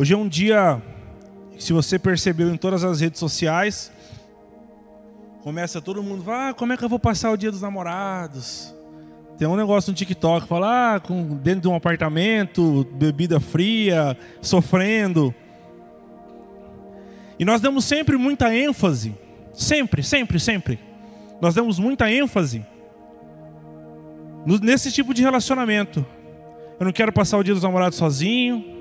Hoje é um dia, se você percebeu em todas as redes sociais, começa todo mundo, ah, como é que eu vou passar o dia dos namorados? Tem um negócio no TikTok, fala, ah, com, dentro de um apartamento, bebida fria, sofrendo. E nós damos sempre muita ênfase, sempre, sempre, sempre. Nós damos muita ênfase nesse tipo de relacionamento. Eu não quero passar o dia dos namorados sozinho.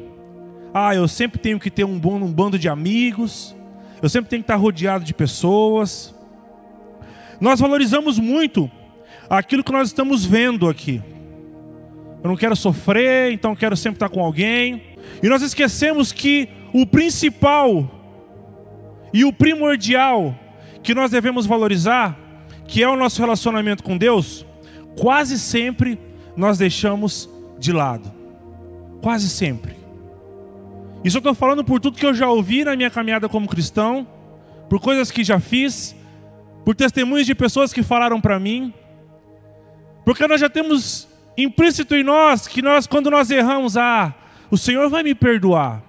Ah, eu sempre tenho que ter um, bom, um bando de amigos. Eu sempre tenho que estar rodeado de pessoas. Nós valorizamos muito aquilo que nós estamos vendo aqui. Eu não quero sofrer, então quero sempre estar com alguém. E nós esquecemos que o principal e o primordial que nós devemos valorizar, que é o nosso relacionamento com Deus, quase sempre nós deixamos de lado. Quase sempre. Isso eu estou falando por tudo que eu já ouvi na minha caminhada como cristão, por coisas que já fiz, por testemunhos de pessoas que falaram para mim. Porque nós já temos implícito em nós que nós, quando nós erramos, ah, o Senhor vai me perdoar.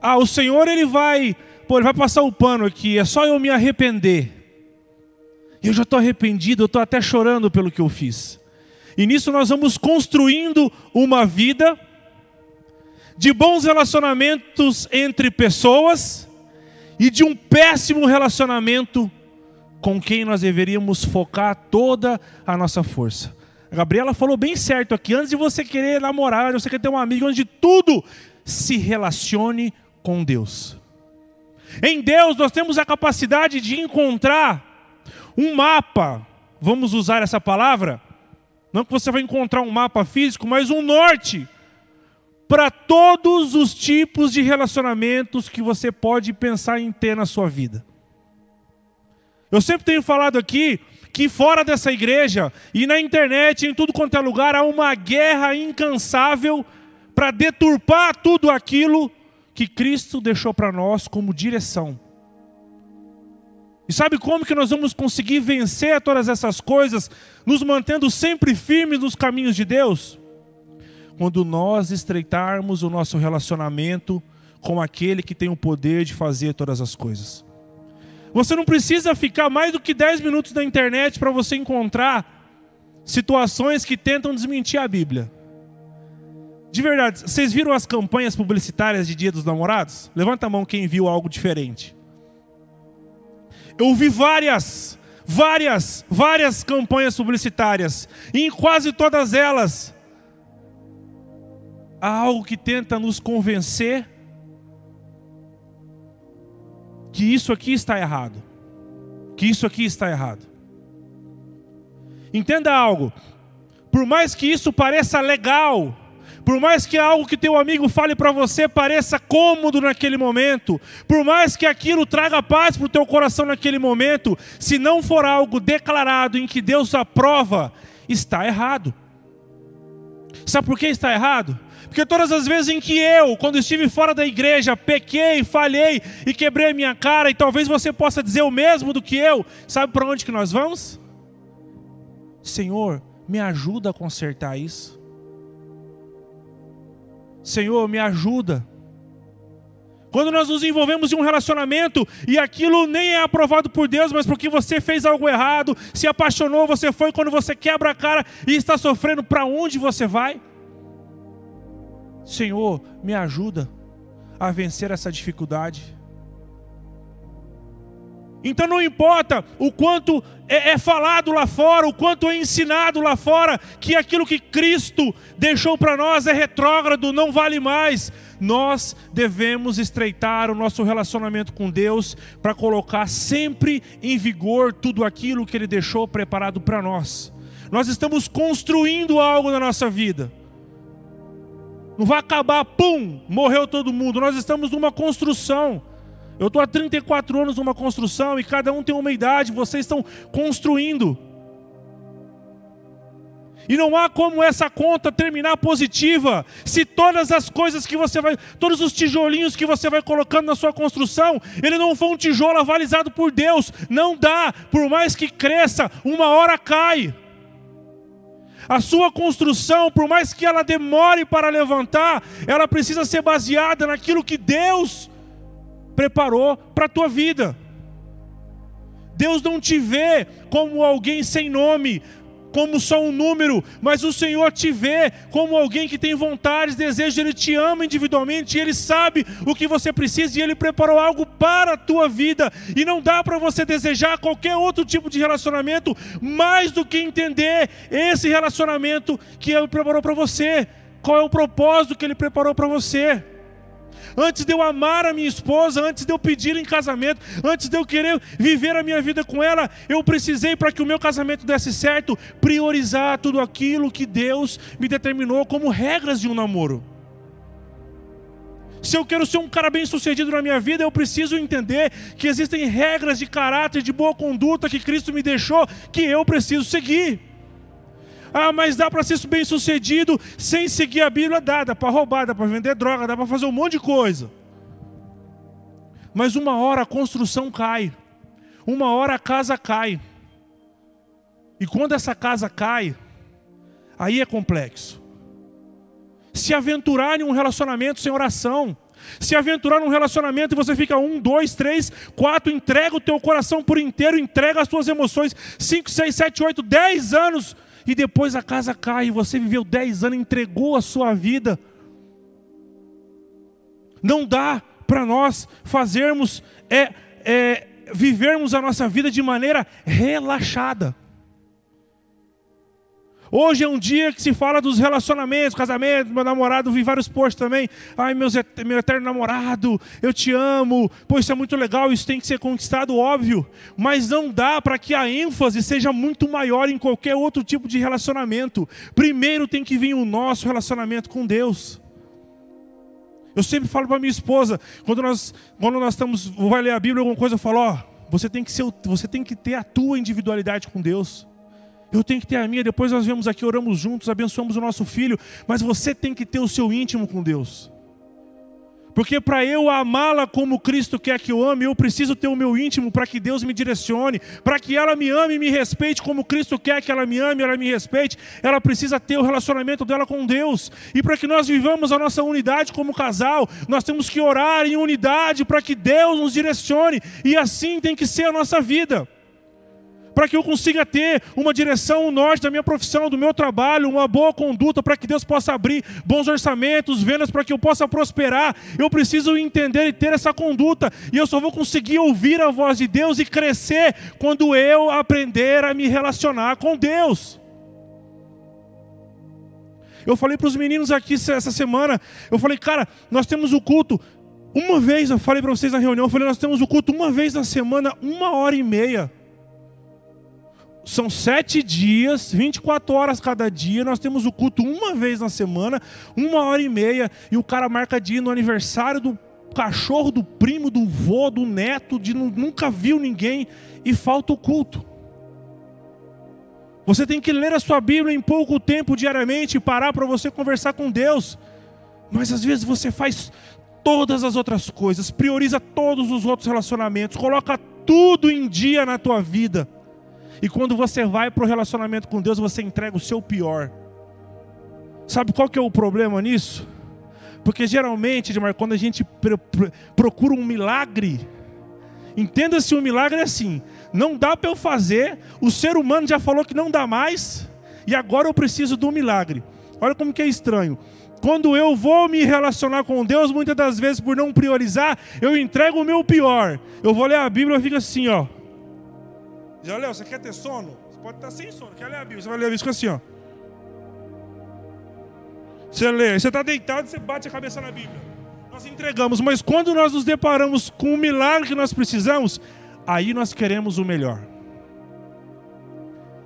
Ah, o Senhor ele vai, pô, ele vai passar o pano aqui, é só eu me arrepender. Eu já estou arrependido, eu estou até chorando pelo que eu fiz. E nisso nós vamos construindo uma vida de bons relacionamentos entre pessoas e de um péssimo relacionamento com quem nós deveríamos focar toda a nossa força. A Gabriela falou bem certo aqui, antes de você querer namorar, você quer ter um amigo, antes de tudo, se relacione com Deus. Em Deus nós temos a capacidade de encontrar um mapa, vamos usar essa palavra, não que você vai encontrar um mapa físico, mas um norte para todos os tipos de relacionamentos que você pode pensar em ter na sua vida. Eu sempre tenho falado aqui que fora dessa igreja e na internet, em tudo quanto é lugar, há uma guerra incansável para deturpar tudo aquilo que Cristo deixou para nós como direção. E sabe como que nós vamos conseguir vencer todas essas coisas, nos mantendo sempre firmes nos caminhos de Deus? Quando nós estreitarmos o nosso relacionamento com aquele que tem o poder de fazer todas as coisas. Você não precisa ficar mais do que 10 minutos na internet para você encontrar situações que tentam desmentir a Bíblia. De verdade, vocês viram as campanhas publicitárias de Dia dos Namorados? Levanta a mão quem viu algo diferente. Eu vi várias, várias, várias campanhas publicitárias. E em quase todas elas, há algo que tenta nos convencer que isso aqui está errado. Que isso aqui está errado. Entenda algo. Por mais que isso pareça legal, por mais que algo que teu amigo fale para você pareça cômodo naquele momento, por mais que aquilo traga paz para o teu coração naquele momento, se não for algo declarado em que Deus aprova, está errado. Sabe por que está errado? Porque todas as vezes em que eu, quando estive fora da igreja, pequei, falhei e quebrei a minha cara, e talvez você possa dizer o mesmo do que eu, sabe para onde que nós vamos? Senhor, me ajuda a consertar isso. Senhor, me ajuda. Quando nós nos envolvemos em um relacionamento e aquilo nem é aprovado por Deus, mas porque você fez algo errado, se apaixonou, você foi, quando você quebra a cara e está sofrendo, para onde você vai? Senhor, me ajuda a vencer essa dificuldade. Então não importa o quanto é, é, falado lá fora, o quanto é ensinado lá fora, que aquilo que Cristo deixou para nós é retrógrado, não vale mais. Nós devemos estreitar o nosso relacionamento com Deus para colocar sempre em vigor tudo aquilo que Ele deixou preparado para nós. Nós estamos construindo algo na nossa vida. Não vai acabar, pum, morreu todo mundo. Nós estamos numa construção. Eu estou há 34 anos numa construção e cada um tem uma idade, vocês estão construindo. E não há como essa conta terminar positiva se todas as coisas que você vai, todos os tijolinhos que você vai colocando na sua construção, ele não for um tijolo avalizado por Deus. Não dá, por mais que cresça, uma hora cai. A sua construção, por mais que ela demore para levantar, ela precisa ser baseada naquilo que Deus preparou para a tua vida. Deus não te vê como alguém sem nome, como só um número, mas o Senhor te vê como alguém que tem vontades, desejos, Ele te ama individualmente, Ele sabe o que você precisa e Ele preparou algo para a tua vida. E não dá para você desejar qualquer outro tipo de relacionamento mais do que entender esse relacionamento que Ele preparou para você. Qual é o propósito que Ele preparou para você? Antes de eu amar a minha esposa, antes de eu pedir em casamento, antes de eu querer viver a minha vida com ela, eu precisei para que o meu casamento desse certo, priorizar tudo aquilo que Deus me determinou como regras de um namoro. Se eu quero ser um cara bem sucedido na minha vida, eu preciso entender que existem regras de caráter, de boa conduta que Cristo me deixou, que eu preciso seguir. Ah, mas dá para ser bem sucedido sem seguir a Bíblia? Dá, dá para roubar, dá para vender droga, dá para fazer um monte de coisa. Mas uma hora a construção cai, uma hora a casa cai. E quando essa casa cai, aí é complexo. Se aventurar em um relacionamento sem oração, se aventurar num relacionamento e você fica um, dois, três, quatro, entrega o teu coração por inteiro, entrega as tuas emoções, cinco, seis, sete, oito, dez anos e depois a casa cai, e você viveu dez anos, entregou a sua vida. Não dá para nós fazermos, é, é, vivermos a nossa vida de maneira relaxada. Hoje é um dia que se fala dos relacionamentos, casamento, meu namorado, vi vários posts também. Ai, meus, meu eterno namorado, eu te amo. Pô, isso é muito legal, isso tem que ser conquistado, óbvio. Mas não dá para que a ênfase seja muito maior em qualquer outro tipo de relacionamento. Primeiro tem que vir o nosso relacionamento com Deus. Eu sempre falo para minha esposa, quando nós, quando nós estamos, vai ler a Bíblia, alguma coisa, eu falo, ó, você tem que ser, você tem que ter a tua individualidade com Deus. Eu tenho que ter a minha, depois nós vemos aqui, oramos juntos, abençoamos o nosso filho, mas você tem que ter o seu íntimo com Deus. Porque para eu amá-la como Cristo quer que eu ame, eu preciso ter o meu íntimo para que Deus me direcione, para que ela me ame e me respeite como Cristo quer que ela me ame, ela me respeite. Ela precisa ter o relacionamento dela com Deus. E para que nós vivamos a nossa unidade como casal, nós temos que orar em unidade para que Deus nos direcione. E assim tem que ser a nossa vida para que eu consiga ter uma direção, um norte da minha profissão, do meu trabalho, uma boa conduta, para que Deus possa abrir bons orçamentos, vendas, para que eu possa prosperar. Eu preciso entender e ter essa conduta, e eu só vou conseguir ouvir a voz de Deus e crescer quando eu aprender a me relacionar com Deus. Eu falei para os meninos aqui essa semana, eu falei, cara, nós temos o culto. Uma vez, eu falei para vocês na reunião, eu falei, nós temos o culto uma vez na semana, uma hora e meia são sete dias, 24 horas cada dia. Nós temos o culto uma vez na semana, uma hora e meia. E o cara marca dia no aniversário do cachorro, do primo, do vô, do neto, de nunca viu ninguém e falta o culto. Você tem que ler a sua Bíblia em pouco tempo diariamente e parar para você conversar com Deus. Mas às vezes você faz todas as outras coisas, prioriza todos os outros relacionamentos, coloca tudo em dia na tua vida e quando você vai para o relacionamento com Deus, você entrega o seu pior. Sabe qual que é o problema nisso? Porque geralmente, Edmar, quando a gente procura um milagre, entenda-se um milagre é assim: não dá para eu fazer, o ser humano já falou que não dá mais, e agora eu preciso do milagre. Olha como que é estranho. Quando eu vou me relacionar com Deus, muitas das vezes por não priorizar, eu entrego o meu pior. Eu vou ler a Bíblia e fico assim, ó. Já leu? Você quer ter sono? Você pode estar sem sono. Quer ler a Bíblia? Você vai ler a Bíblia assim, ó. Você lê, você está deitado você bate a cabeça na Bíblia. Nós entregamos, mas quando nós nos deparamos com o milagre que nós precisamos, aí nós queremos o melhor.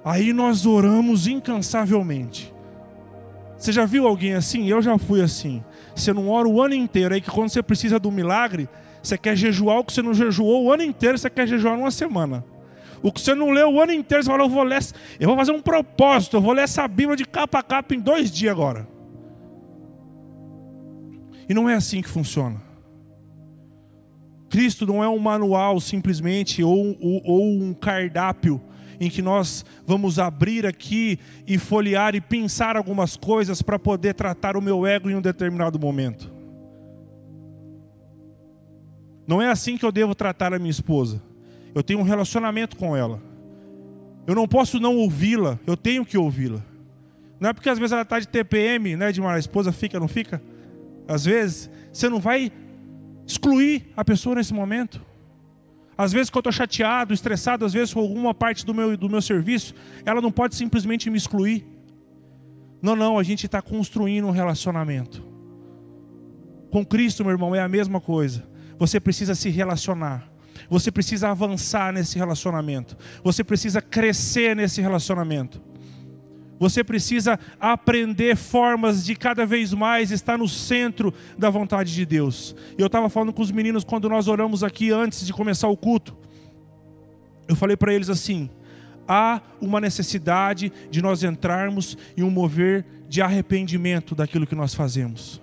Aí nós oramos incansavelmente. Você já viu alguém assim? Eu já fui assim. Você não ora o ano inteiro, aí que quando você precisa do milagre, você quer jejuar o que você não jejuou o ano inteiro, você quer jejuar numa semana. O que você não leu o ano inteiro, você fala, eu vou ler, eu vou fazer um propósito, eu vou ler essa Bíblia de capa a capa em dois dias agora. E não é assim que funciona. Cristo não é um manual simplesmente, ou, ou, ou um cardápio em que nós vamos abrir aqui e folhear e pensar algumas coisas para poder tratar o meu ego em um determinado momento. Não é assim que eu devo tratar a minha esposa. Eu tenho um relacionamento com ela. Eu não posso não ouvi-la, eu tenho que ouvi-la. Não é porque às vezes ela está de TPM, né, de uma esposa fica, não fica? Às vezes, você não vai excluir a pessoa nesse momento. Às vezes que eu estou chateado, estressado, às vezes com alguma parte do meu, do meu serviço, ela não pode simplesmente me excluir. Não, não, a gente está construindo um relacionamento. Com Cristo, meu irmão, é a mesma coisa. Você precisa se relacionar. Você precisa avançar nesse relacionamento. Você precisa crescer nesse relacionamento. Você precisa aprender formas de cada vez mais estar no centro da vontade de Deus. Eu estava falando com os meninos quando nós oramos aqui antes de começar o culto. Eu falei para eles assim: há uma necessidade de nós entrarmos em um mover de arrependimento daquilo que nós fazemos.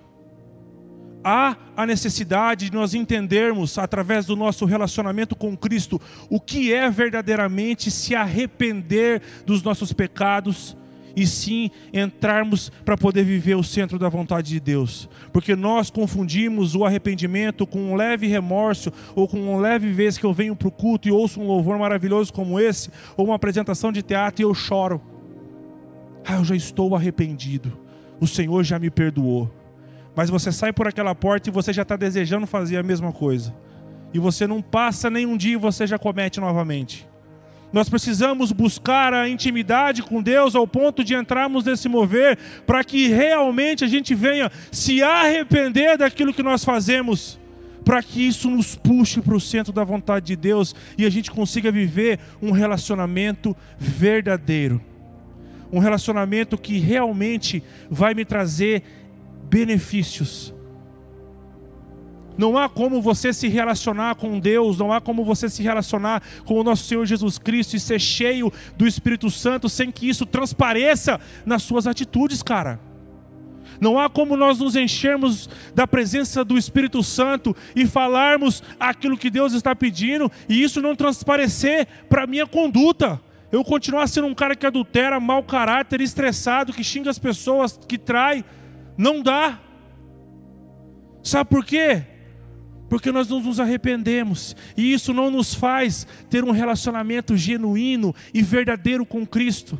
Há a necessidade de nós entendermos, através do nosso relacionamento com Cristo, o que é verdadeiramente se arrepender dos nossos pecados e sim entrarmos para poder viver o centro da vontade de Deus. Porque nós confundimos o arrependimento com um leve remorso ou com uma leve vez que eu venho para o culto e ouço um louvor maravilhoso como esse, ou uma apresentação de teatro e eu choro. Ah, eu já estou arrependido. O Senhor já me perdoou. Mas você sai por aquela porta e você já está desejando fazer a mesma coisa. E você não passa nem um dia e você já comete novamente. Nós precisamos buscar a intimidade com Deus ao ponto de entrarmos nesse mover, para que realmente a gente venha se arrepender daquilo que nós fazemos, para que isso nos puxe para o centro da vontade de Deus e a gente consiga viver um relacionamento verdadeiro. Um relacionamento que realmente vai me trazer benefícios não há como você se relacionar com Deus, não há como você se relacionar com o nosso Senhor Jesus Cristo e ser cheio do Espírito Santo sem que isso transpareça nas suas atitudes, cara. Não há como nós nos enchermos da presença do Espírito Santo e falarmos aquilo que Deus está pedindo e isso não transparecer para a minha conduta. Eu continuar sendo um cara que adultera, mau caráter, estressado, que xinga as pessoas, que trai. Não dá. Sabe por quê? porque nós não nos arrependemos, e isso não nos faz ter um relacionamento genuíno e verdadeiro com Cristo.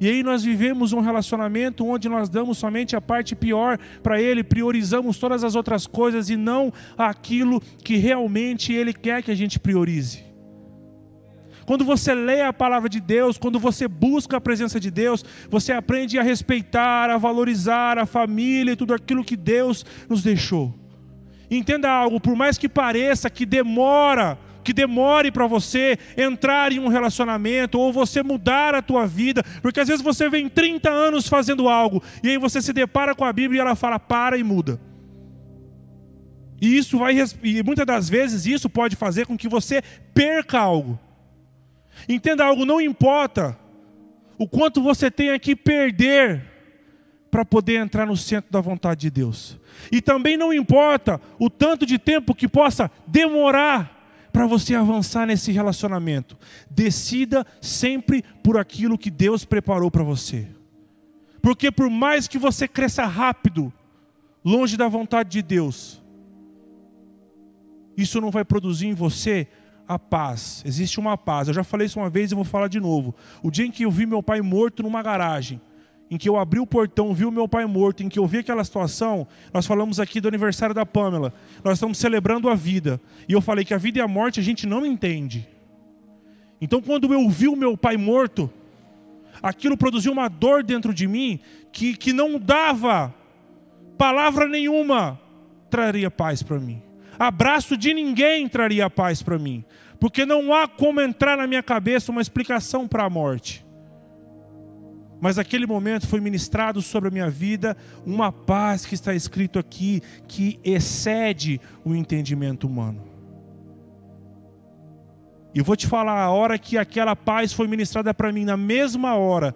E aí nós vivemos um relacionamento onde nós damos somente a parte pior para Ele, priorizamos todas as outras coisas e não aquilo que realmente Ele quer que a gente priorize. Quando você lê a palavra de Deus, quando você busca a presença de Deus, você aprende a respeitar, a valorizar a família e tudo aquilo que Deus nos deixou. Entenda algo, por mais que pareça que demora, que demore para você entrar em um relacionamento ou você mudar a tua vida, porque às vezes você vem 30 anos fazendo algo e aí você se depara com a Bíblia e ela fala para e muda. E isso vai e muitas das vezes isso pode fazer com que você perca algo. Entenda algo, não importa o quanto você tenha que perder para poder entrar no centro da vontade de Deus. E também não importa o tanto de tempo que possa demorar para você avançar nesse relacionamento. Decida sempre por aquilo que Deus preparou para você. Porque por mais que você cresça rápido, longe da vontade de Deus, isso não vai produzir em você a paz. Existe uma paz. Eu já falei isso uma vez e vou falar de novo. O dia em que eu vi meu pai morto numa garagem, em que eu abri o portão, vi o meu pai morto, em que eu vi aquela situação, nós falamos aqui do aniversário da Pamela. Nós estamos celebrando a vida. E eu falei que a vida e a morte a gente não entende. Então, quando eu vi o meu pai morto, aquilo produziu uma dor dentro de mim que, que não dava palavra nenhuma traria paz para mim. Abraço de ninguém traria paz para mim. Porque não há como entrar na minha cabeça uma explicação para a morte. Mas naquele momento foi ministrado sobre a minha vida uma paz que está escrito aqui, que excede o entendimento humano. E vou te falar, a hora que aquela paz foi ministrada para mim, na mesma hora,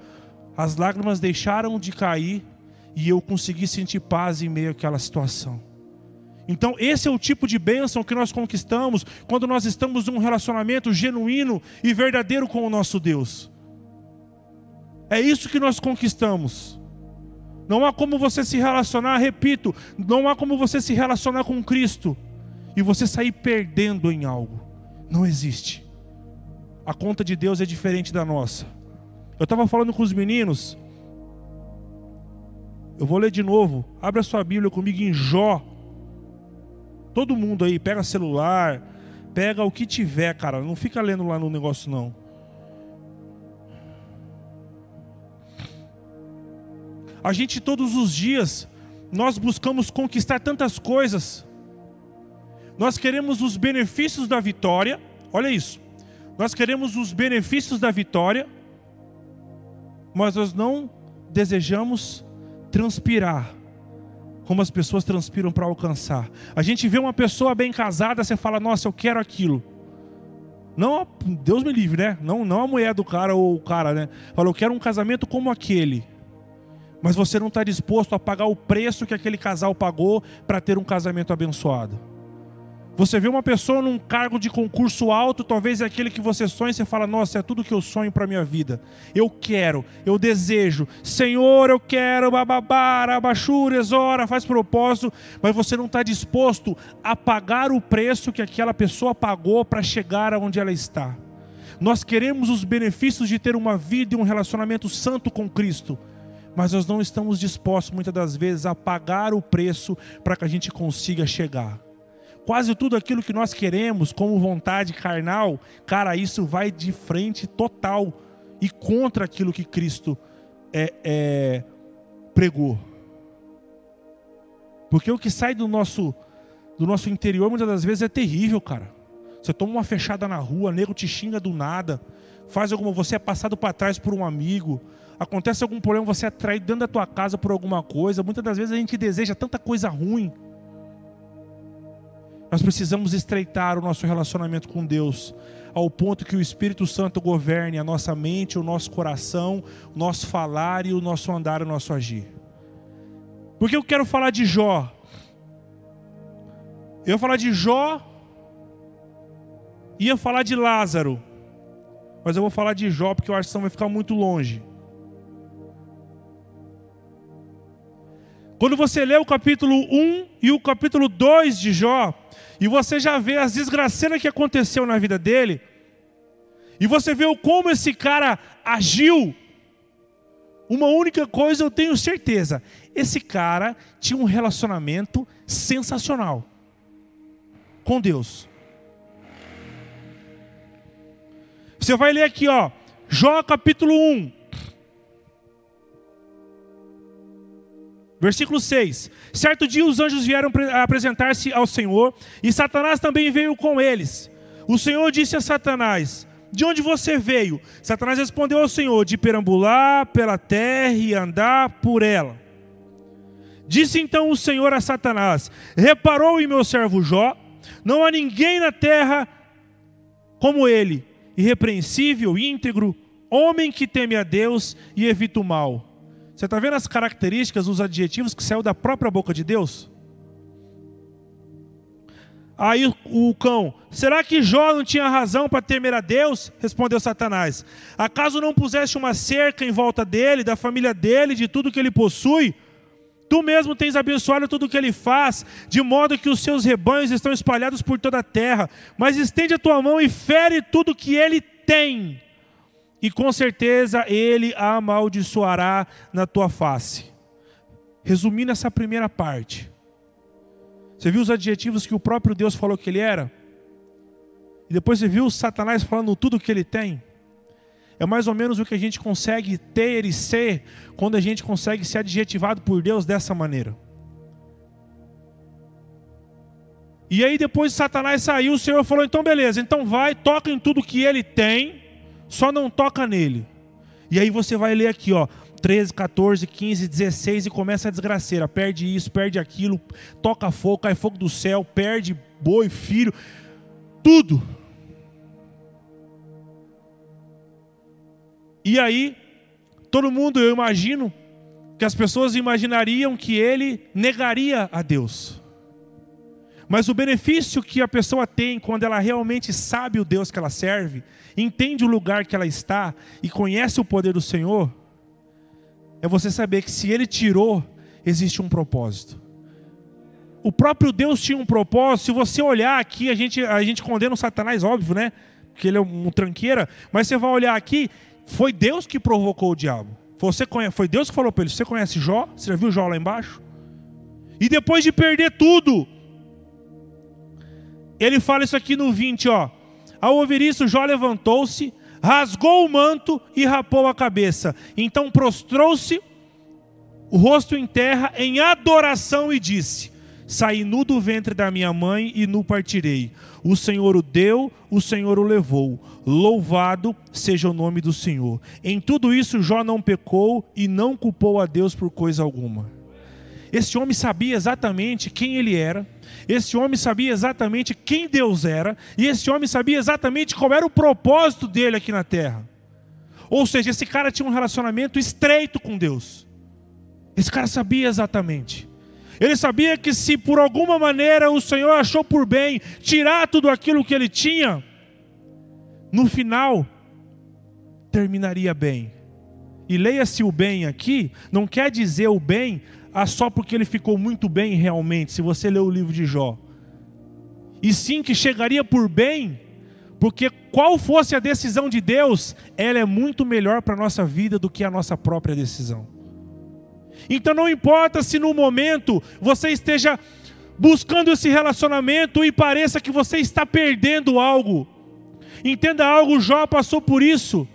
as lágrimas deixaram de cair e eu consegui sentir paz em meio àquela situação. Então, esse é o tipo de bênção que nós conquistamos quando nós estamos num relacionamento genuíno e verdadeiro com o nosso Deus. É isso que nós conquistamos. Não há como você se relacionar, repito, não há como você se relacionar com Cristo e você sair perdendo em algo. Não existe. A conta de Deus é diferente da nossa. Eu estava falando com os meninos. Eu vou ler de novo. Abra sua Bíblia comigo em Jó. Todo mundo aí, pega celular, pega o que tiver, cara. Não fica lendo lá no negócio, não. A gente todos os dias, nós buscamos conquistar tantas coisas. Nós queremos os benefícios da vitória. Olha isso. Nós queremos os benefícios da vitória, mas nós não desejamos transpirar como as pessoas transpiram para alcançar. A gente vê uma pessoa bem casada, você fala, nossa, eu quero aquilo. Não, Deus me livre, né? Não, não a mulher do cara ou o cara, né? Fala, eu quero um casamento como aquele. Mas você não está disposto a pagar o preço que aquele casal pagou para ter um casamento abençoado. Você vê uma pessoa num cargo de concurso alto, talvez é aquele que você sonha e você fala: Nossa, é tudo que eu sonho para minha vida. Eu quero, eu desejo. Senhor, eu quero, bababara, abaixura, exora, faz propósito, mas você não está disposto a pagar o preço que aquela pessoa pagou para chegar aonde ela está. Nós queremos os benefícios de ter uma vida e um relacionamento santo com Cristo, mas nós não estamos dispostos, muitas das vezes, a pagar o preço para que a gente consiga chegar quase tudo aquilo que nós queremos como vontade carnal, cara, isso vai de frente total e contra aquilo que Cristo é, é, pregou. Porque o que sai do nosso, do nosso interior muitas das vezes é terrível, cara. Você toma uma fechada na rua, nego te xinga do nada, faz alguma, você é passado para trás por um amigo, acontece algum problema, você é traído dentro da tua casa por alguma coisa. Muitas das vezes a gente deseja tanta coisa ruim nós precisamos estreitar o nosso relacionamento com Deus, ao ponto que o Espírito Santo governe a nossa mente, o nosso coração, o nosso falar e o nosso andar, o nosso agir. Porque eu quero falar de Jó. Eu ia falar de Jó, ia falar de Lázaro, mas eu vou falar de Jó porque eu acho que vai ficar muito longe. Quando você lê o capítulo 1 e o capítulo 2 de Jó, e você já vê as desgraceiras que aconteceu na vida dele, e você vê como esse cara agiu, uma única coisa eu tenho certeza: esse cara tinha um relacionamento sensacional com Deus. Você vai ler aqui, ó, Jó capítulo 1. Versículo 6: Certo dia os anjos vieram apresentar-se ao Senhor, e Satanás também veio com eles. O Senhor disse a Satanás: De onde você veio? Satanás respondeu ao Senhor: De perambular pela terra e andar por ela. Disse então o Senhor a Satanás: Reparou em meu servo Jó? Não há ninguém na terra como ele, irrepreensível, íntegro, homem que teme a Deus e evita o mal. Você está vendo as características, os adjetivos que saiu da própria boca de Deus? Aí o cão, será que Jó não tinha razão para temer a Deus? Respondeu Satanás. Acaso não puseste uma cerca em volta dele, da família dele, de tudo que ele possui? Tu mesmo tens abençoado tudo o que ele faz, de modo que os seus rebanhos estão espalhados por toda a terra. Mas estende a tua mão e fere tudo que ele tem e com certeza ele a amaldiçoará na tua face. Resumindo essa primeira parte, você viu os adjetivos que o próprio Deus falou que ele era? E depois você viu Satanás falando tudo que ele tem? É mais ou menos o que a gente consegue ter e ser quando a gente consegue ser adjetivado por Deus dessa maneira. E aí depois Satanás saiu, o Senhor falou: então beleza, então vai, toca em tudo que ele tem só não toca nele. E aí você vai ler aqui, ó, 13, 14, 15, 16 e começa a desgraceira. Perde isso, perde aquilo, toca fogo, cai fogo do céu, perde boi, filho, tudo. E aí, todo mundo, eu imagino, que as pessoas imaginariam que ele negaria a Deus. Mas o benefício que a pessoa tem quando ela realmente sabe o Deus que ela serve, entende o lugar que ela está e conhece o poder do Senhor, é você saber que se Ele tirou, existe um propósito. O próprio Deus tinha um propósito. Se você olhar aqui, a gente, a gente condena o Satanás, óbvio, né? Porque ele é um tranqueira. Mas você vai olhar aqui, foi Deus que provocou o diabo. Você conhece, foi Deus que falou para ele: Você conhece Jó? Você já viu Jó lá embaixo? E depois de perder tudo, ele fala isso aqui no 20, ó. Ao ouvir isso, Jó levantou-se, rasgou o manto e rapou a cabeça. Então prostrou-se, o rosto em terra, em adoração e disse: Saí nu do ventre da minha mãe e nu partirei. O Senhor o deu, o Senhor o levou. Louvado seja o nome do Senhor. Em tudo isso, Jó não pecou e não culpou a Deus por coisa alguma. Esse homem sabia exatamente quem ele era, esse homem sabia exatamente quem Deus era, e esse homem sabia exatamente qual era o propósito dele aqui na terra. Ou seja, esse cara tinha um relacionamento estreito com Deus. Esse cara sabia exatamente. Ele sabia que se por alguma maneira o Senhor achou por bem tirar tudo aquilo que ele tinha, no final terminaria bem. E leia-se o bem aqui, não quer dizer o bem ah, só porque ele ficou muito bem realmente, se você ler o livro de Jó. E sim que chegaria por bem, porque qual fosse a decisão de Deus, ela é muito melhor para a nossa vida do que a nossa própria decisão. Então não importa se no momento você esteja buscando esse relacionamento e pareça que você está perdendo algo. Entenda algo, Jó passou por isso.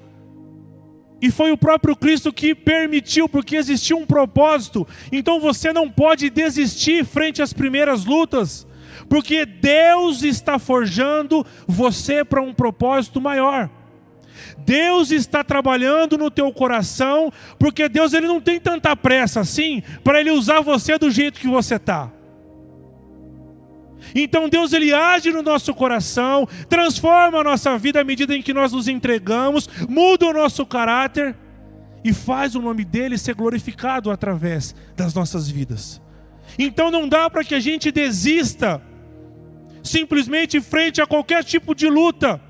E foi o próprio Cristo que permitiu, porque existia um propósito. Então você não pode desistir frente às primeiras lutas, porque Deus está forjando você para um propósito maior. Deus está trabalhando no teu coração, porque Deus ele não tem tanta pressa assim para ele usar você do jeito que você está. Então Deus ele age no nosso coração, transforma a nossa vida à medida em que nós nos entregamos, muda o nosso caráter e faz o nome dele ser glorificado através das nossas vidas. Então não dá para que a gente desista simplesmente frente a qualquer tipo de luta.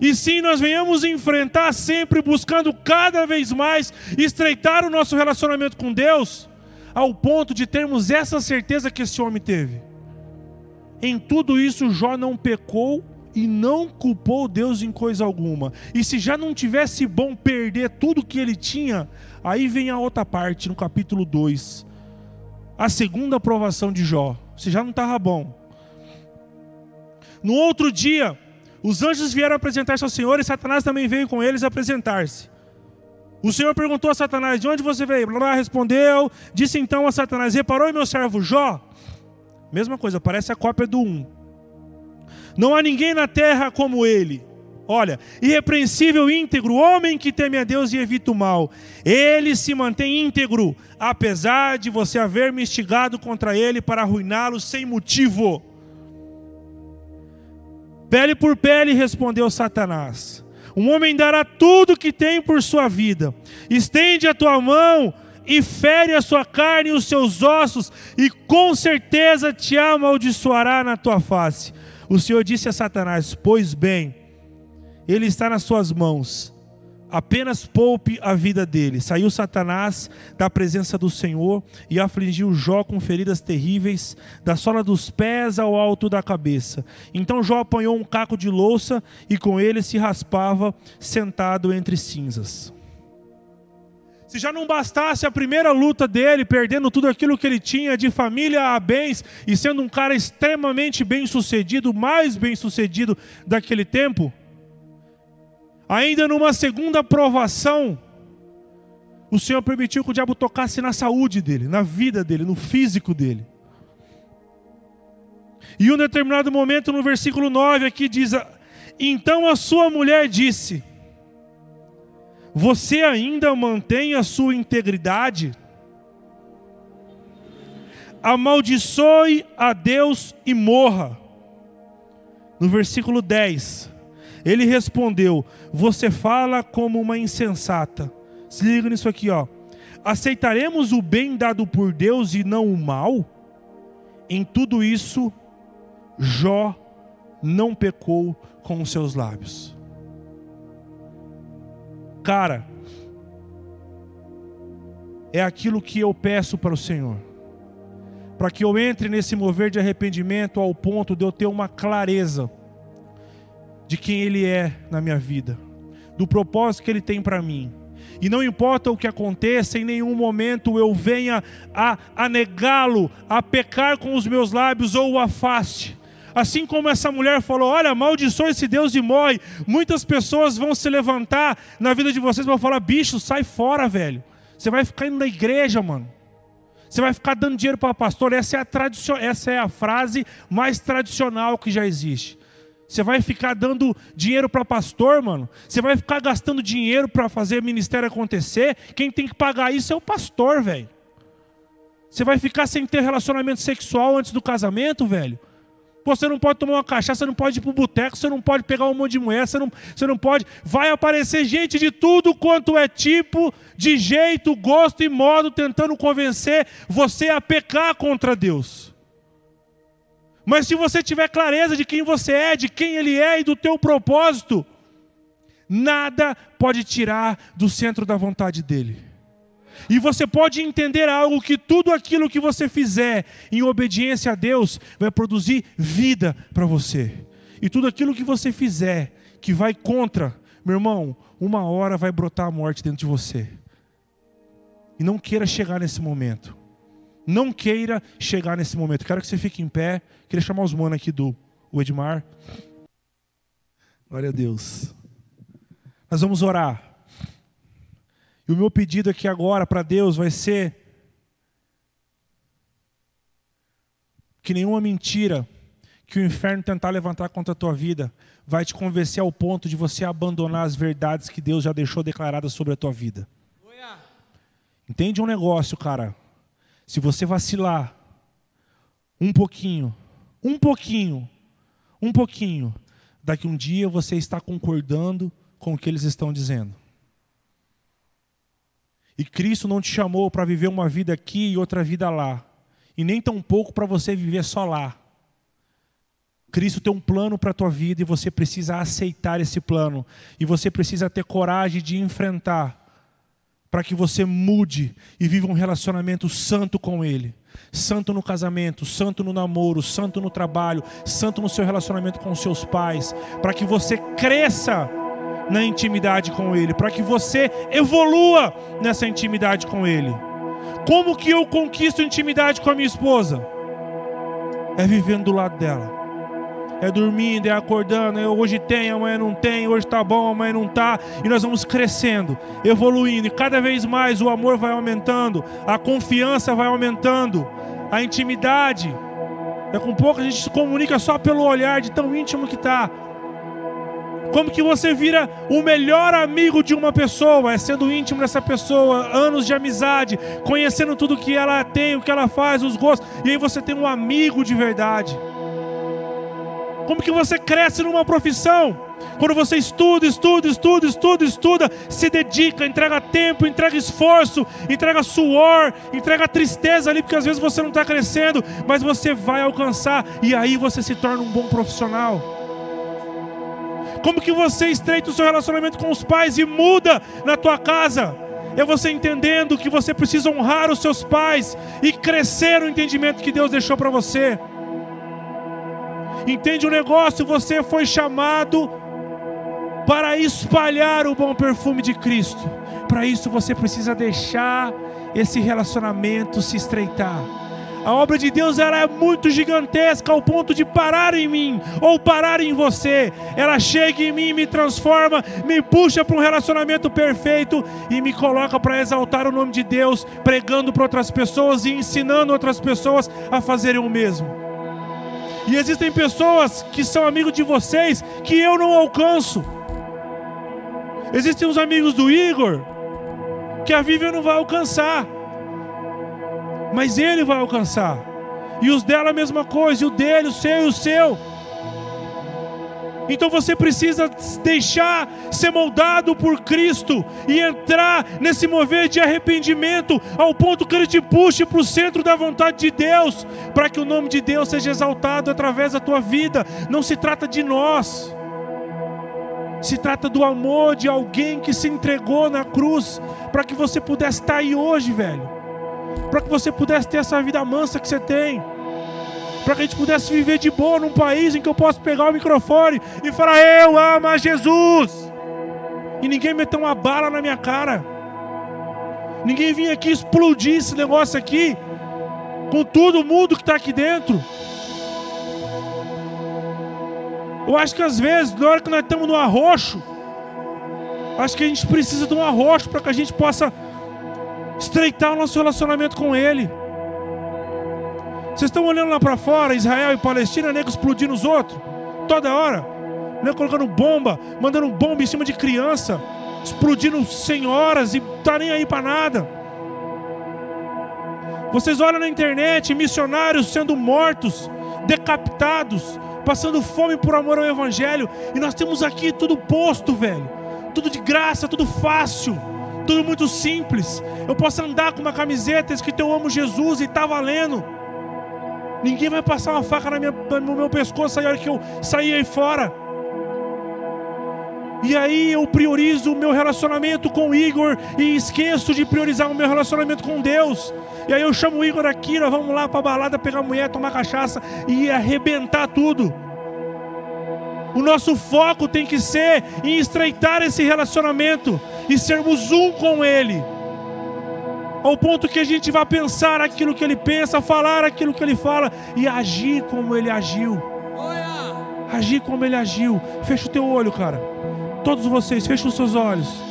E sim, nós venhamos enfrentar sempre buscando cada vez mais estreitar o nosso relacionamento com Deus, ao ponto de termos essa certeza que esse homem teve em tudo isso, Jó não pecou e não culpou Deus em coisa alguma. E se já não tivesse bom perder tudo que ele tinha, aí vem a outra parte, no capítulo 2. A segunda aprovação de Jó. Se já não estava bom. No outro dia, os anjos vieram apresentar-se ao Senhor e Satanás também veio com eles apresentar-se. O Senhor perguntou a Satanás: De onde você veio? Blá, respondeu. Disse então a Satanás: Reparou meu servo Jó? Mesma coisa, parece a cópia do 1. Não há ninguém na terra como ele. Olha, irrepreensível, íntegro, homem que teme a Deus e evita o mal. Ele se mantém íntegro, apesar de você haver me instigado contra ele para arruiná-lo sem motivo. Pele por pele, respondeu Satanás. Um homem dará tudo que tem por sua vida. Estende a tua mão e fere a sua carne e os seus ossos, e com certeza te amaldiçoará na tua face. O Senhor disse a Satanás: Pois bem, ele está nas suas mãos, apenas poupe a vida dele. Saiu Satanás da presença do Senhor e afligiu Jó com feridas terríveis, da sola dos pés ao alto da cabeça. Então Jó apanhou um caco de louça e com ele se raspava, sentado entre cinzas. Se já não bastasse a primeira luta dele, perdendo tudo aquilo que ele tinha de família a bens e sendo um cara extremamente bem sucedido, mais bem sucedido daquele tempo, ainda numa segunda provação, o Senhor permitiu que o diabo tocasse na saúde dele, na vida dele, no físico dele. E um determinado momento, no versículo 9, aqui diz: Então a sua mulher disse você ainda mantém a sua integridade? Amaldiçoe a Deus e morra. No versículo 10, ele respondeu: Você fala como uma insensata. Se liga nisso aqui, ó. Aceitaremos o bem dado por Deus e não o mal? Em tudo isso, Jó não pecou com os seus lábios. Cara, é aquilo que eu peço para o Senhor. Para que eu entre nesse mover de arrependimento ao ponto de eu ter uma clareza de quem Ele é na minha vida, do propósito que Ele tem para mim. E não importa o que aconteça, em nenhum momento eu venha a, a negá-lo, a pecar com os meus lábios ou o afaste. Assim como essa mulher falou: Olha, amaldiçoa esse Deus e morre. Muitas pessoas vão se levantar na vida de vocês e vão falar: Bicho, sai fora, velho. Você vai ficar indo na igreja, mano. Você vai ficar dando dinheiro para pastor. Essa é, a tradicion... Essa é a frase mais tradicional que já existe. Você vai ficar dando dinheiro para pastor, mano. Você vai ficar gastando dinheiro para fazer ministério acontecer. Quem tem que pagar isso é o pastor, velho. Você vai ficar sem ter relacionamento sexual antes do casamento, velho. Você não pode tomar uma cachaça, você não pode ir pro boteco, você não pode pegar um monte de mulher, você não, você não pode. Vai aparecer gente de tudo quanto é tipo, de jeito, gosto e modo, tentando convencer você a pecar contra Deus. Mas se você tiver clareza de quem você é, de quem Ele é e do teu propósito, nada pode tirar do centro da vontade dEle. E você pode entender algo que tudo aquilo que você fizer em obediência a Deus vai produzir vida para você. E tudo aquilo que você fizer que vai contra, meu irmão, uma hora vai brotar a morte dentro de você. E não queira chegar nesse momento. Não queira chegar nesse momento. Quero que você fique em pé. Queria chamar os manos aqui do Edmar. Glória a Deus. Nós vamos orar. E o meu pedido aqui agora para Deus vai ser que nenhuma mentira que o inferno tentar levantar contra a tua vida vai te convencer ao ponto de você abandonar as verdades que Deus já deixou declaradas sobre a tua vida. Entende um negócio, cara? Se você vacilar um pouquinho, um pouquinho, um pouquinho, daqui um dia você está concordando com o que eles estão dizendo. E Cristo não te chamou para viver uma vida aqui e outra vida lá. E nem tampouco para você viver só lá. Cristo tem um plano para a tua vida e você precisa aceitar esse plano. E você precisa ter coragem de enfrentar para que você mude e viva um relacionamento santo com Ele. Santo no casamento, santo no namoro, santo no trabalho, santo no seu relacionamento com seus pais, para que você cresça na intimidade com Ele, para que você evolua nessa intimidade com Ele. Como que eu conquisto intimidade com a minha esposa? É vivendo do lado dela. É dormindo, é acordando, é hoje tem, amanhã não tem, hoje tá bom, amanhã não tá, e nós vamos crescendo, evoluindo, e cada vez mais o amor vai aumentando, a confiança vai aumentando, a intimidade. É com pouco a gente se comunica só pelo olhar de tão íntimo que está. Como que você vira o melhor amigo de uma pessoa? É sendo íntimo dessa pessoa, anos de amizade, conhecendo tudo que ela tem, o que ela faz, os gostos, e aí você tem um amigo de verdade. Como que você cresce numa profissão? Quando você estuda, estuda, estuda, estuda, estuda, se dedica, entrega tempo, entrega esforço, entrega suor, entrega tristeza ali, porque às vezes você não está crescendo, mas você vai alcançar, e aí você se torna um bom profissional. Como que você estreita o seu relacionamento com os pais e muda na tua casa? É você entendendo que você precisa honrar os seus pais e crescer no entendimento que Deus deixou para você. Entende o negócio? Você foi chamado para espalhar o bom perfume de Cristo. Para isso você precisa deixar esse relacionamento se estreitar. A obra de Deus ela é muito gigantesca ao ponto de parar em mim ou parar em você. Ela chega em mim, me transforma, me puxa para um relacionamento perfeito e me coloca para exaltar o nome de Deus, pregando para outras pessoas e ensinando outras pessoas a fazerem o mesmo. E existem pessoas que são amigos de vocês que eu não alcanço. Existem os amigos do Igor que a Vivian não vai alcançar mas ele vai alcançar. E os dela a mesma coisa, e o dele, o seu e o seu. Então você precisa deixar ser moldado por Cristo e entrar nesse mover de arrependimento ao ponto que Ele te puxe para o centro da vontade de Deus, para que o nome de Deus seja exaltado através da tua vida. Não se trata de nós, se trata do amor de alguém que se entregou na cruz para que você pudesse estar aí hoje, velho, para que você pudesse ter essa vida mansa que você tem para que a gente pudesse viver de boa num país em que eu posso pegar o microfone e falar: Eu amo a Jesus. E ninguém meter uma bala na minha cara. Ninguém vir aqui explodir esse negócio aqui, com todo mundo que está aqui dentro. Eu acho que às vezes, na hora que nós estamos no arroxo, acho que a gente precisa de um arroxo para que a gente possa estreitar o nosso relacionamento com Ele. Vocês estão olhando lá para fora, Israel e Palestina, nego explodindo os outros, toda hora, nego colocando bomba, mandando bomba em cima de criança, explodindo senhoras e tá nem aí para nada. Vocês olham na internet, missionários sendo mortos, decapitados, passando fome por amor ao Evangelho, e nós temos aqui tudo posto, velho, tudo de graça, tudo fácil, tudo muito simples. Eu posso andar com uma camiseta escrito Eu amo Jesus e tá valendo. Ninguém vai passar uma faca minha, no meu pescoço a hora que eu sair aí fora. E aí eu priorizo o meu relacionamento com o Igor e esqueço de priorizar o meu relacionamento com Deus. E aí eu chamo o Igor aqui, nós vamos lá para balada, pegar mulher, tomar cachaça e arrebentar tudo. O nosso foco tem que ser em estreitar esse relacionamento e sermos um com Ele ao ponto que a gente vai pensar aquilo que ele pensa, falar aquilo que ele fala e agir como ele agiu. Agir como ele agiu. Fecha o teu olho, cara. Todos vocês, fechem os seus olhos.